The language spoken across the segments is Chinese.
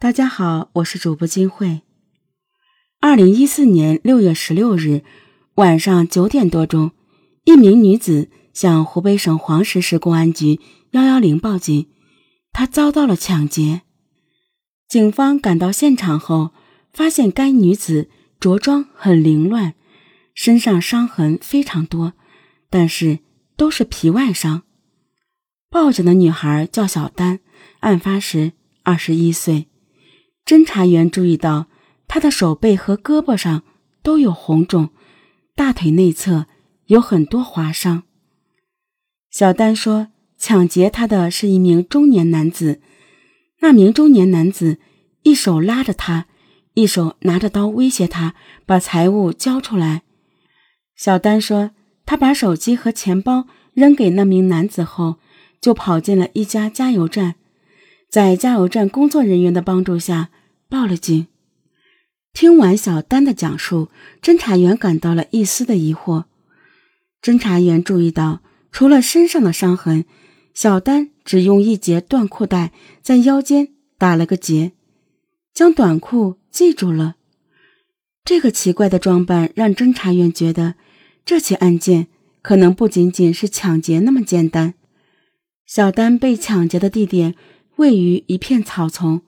大家好，我是主播金慧。二零一四年六月十六日晚上九点多钟，一名女子向湖北省黄石市公安局幺幺零报警，她遭到了抢劫。警方赶到现场后，发现该女子着装很凌乱，身上伤痕非常多，但是都是皮外伤。报警的女孩叫小丹，案发时二十一岁。侦查员注意到，他的手背和胳膊上都有红肿，大腿内侧有很多划伤。小丹说，抢劫他的是一名中年男子，那名中年男子一手拉着他，一手拿着刀威胁他把财物交出来。小丹说，他把手机和钱包扔给那名男子后，就跑进了一家加油站，在加油站工作人员的帮助下。报了警。听完小丹的讲述，侦查员感到了一丝的疑惑。侦查员注意到，除了身上的伤痕，小丹只用一截断裤带在腰间打了个结，将短裤系住了。这个奇怪的装扮让侦查员觉得，这起案件可能不仅仅是抢劫那么简单。小丹被抢劫的地点位于一片草丛，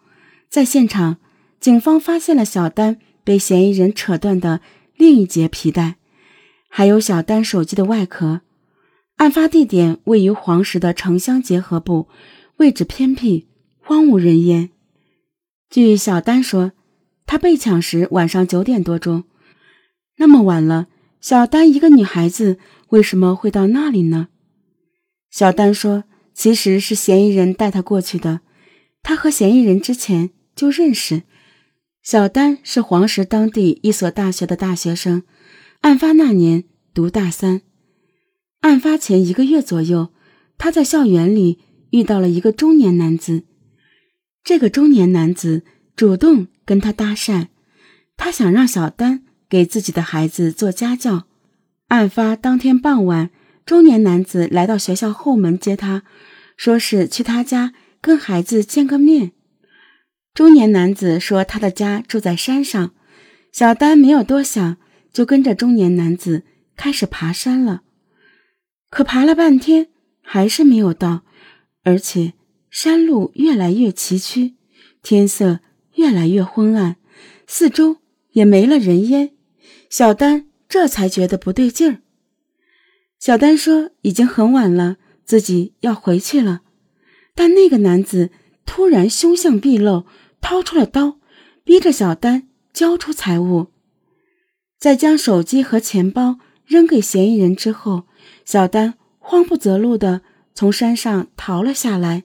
在现场。警方发现了小丹被嫌疑人扯断的另一节皮带，还有小丹手机的外壳。案发地点位于黄石的城乡结合部，位置偏僻，荒无人烟。据小丹说，她被抢时晚上九点多钟，那么晚了，小丹一个女孩子为什么会到那里呢？小丹说，其实是嫌疑人带她过去的，她和嫌疑人之前就认识。小丹是黄石当地一所大学的大学生，案发那年读大三。案发前一个月左右，他在校园里遇到了一个中年男子。这个中年男子主动跟他搭讪，他想让小丹给自己的孩子做家教。案发当天傍晚，中年男子来到学校后门接他，说是去他家跟孩子见个面。中年男子说：“他的家住在山上。”小丹没有多想，就跟着中年男子开始爬山了。可爬了半天，还是没有到，而且山路越来越崎岖，天色越来越昏暗，四周也没了人烟。小丹这才觉得不对劲儿。小丹说：“已经很晚了，自己要回去了。”但那个男子突然凶相毕露。掏出了刀，逼着小丹交出财物。在将手机和钱包扔给嫌疑人之后，小丹慌不择路地从山上逃了下来。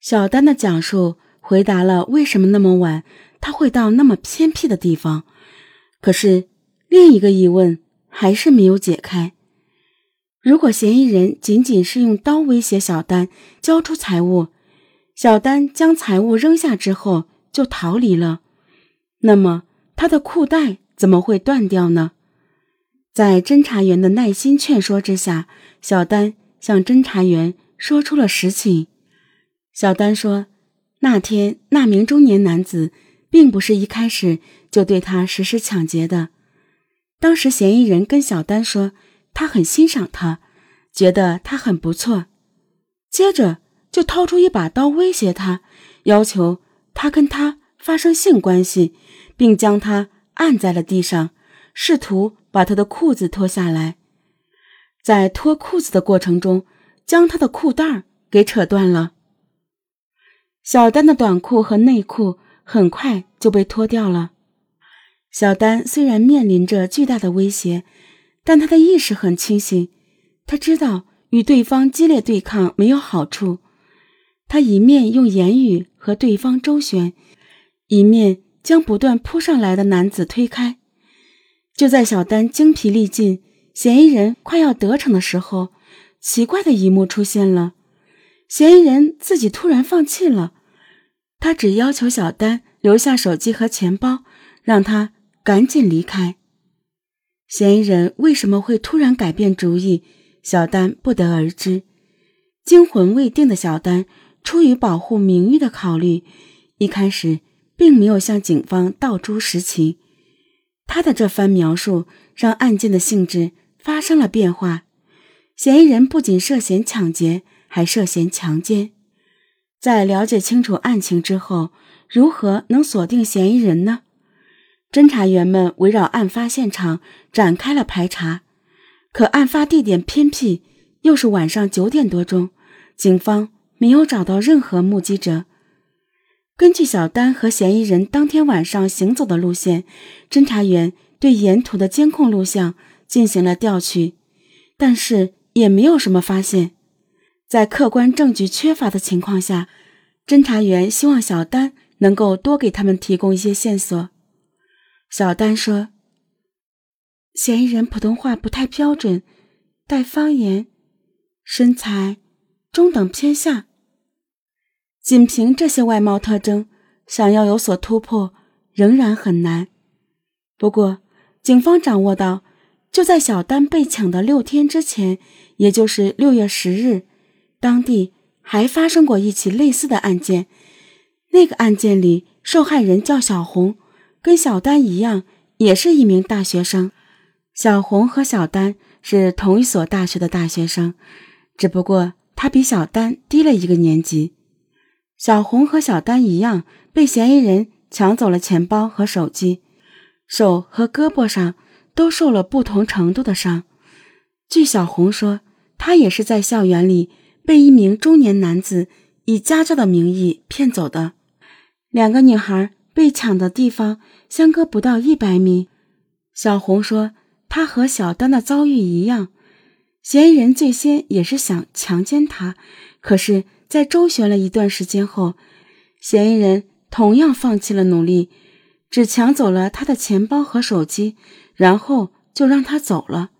小丹的讲述回答了为什么那么晚他会到那么偏僻的地方，可是另一个疑问还是没有解开：如果嫌疑人仅仅是用刀威胁小丹交出财物，小丹将财物扔下之后就逃离了，那么他的裤带怎么会断掉呢？在侦查员的耐心劝说之下，小丹向侦查员说出了实情。小丹说，那天那名中年男子并不是一开始就对他实施抢劫的，当时嫌疑人跟小丹说他很欣赏他，觉得他很不错，接着。就掏出一把刀威胁他，要求他跟他发生性关系，并将他按在了地上，试图把他的裤子脱下来。在脱裤子的过程中，将他的裤带给扯断了。小丹的短裤和内裤很快就被脱掉了。小丹虽然面临着巨大的威胁，但他的意识很清醒，他知道与对方激烈对抗没有好处。他一面用言语和对方周旋，一面将不断扑上来的男子推开。就在小丹精疲力尽、嫌疑人快要得逞的时候，奇怪的一幕出现了：嫌疑人自己突然放弃了，他只要求小丹留下手机和钱包，让他赶紧离开。嫌疑人为什么会突然改变主意？小丹不得而知。惊魂未定的小丹。出于保护名誉的考虑，一开始并没有向警方道出实情。他的这番描述让案件的性质发生了变化，嫌疑人不仅涉嫌抢劫，还涉嫌强奸。在了解清楚案情之后，如何能锁定嫌疑人呢？侦查员们围绕案发现场展开了排查，可案发地点偏僻，又是晚上九点多钟，警方没有找到任何目击者。根据小丹和嫌疑人当天晚上行走的路线，侦查员对沿途的监控录像进行了调取，但是也没有什么发现。在客观证据缺乏的情况下，侦查员希望小丹能够多给他们提供一些线索。小丹说：“嫌疑人普通话不太标准，带方言，身材中等偏下。”仅凭这些外貌特征，想要有所突破仍然很难。不过，警方掌握到，就在小丹被抢的六天之前，也就是六月十日，当地还发生过一起类似的案件。那个案件里，受害人叫小红，跟小丹一样，也是一名大学生。小红和小丹是同一所大学的大学生，只不过他比小丹低了一个年级。小红和小丹一样，被嫌疑人抢走了钱包和手机，手和胳膊上都受了不同程度的伤。据小红说，她也是在校园里被一名中年男子以家教的名义骗走的。两个女孩被抢的地方相隔不到一百米。小红说，她和小丹的遭遇一样，嫌疑人最先也是想强奸她，可是。在周旋了一段时间后，嫌疑人同样放弃了努力，只抢走了她的钱包和手机，然后就让她走了。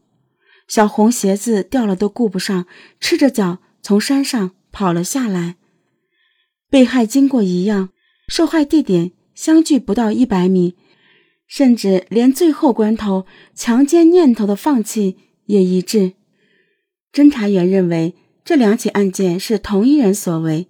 小红鞋子掉了都顾不上，赤着脚从山上跑了下来。被害经过一样，受害地点相距不到一百米，甚至连最后关头强奸念头的放弃也一致。侦查员认为。这两起案件是同一人所为，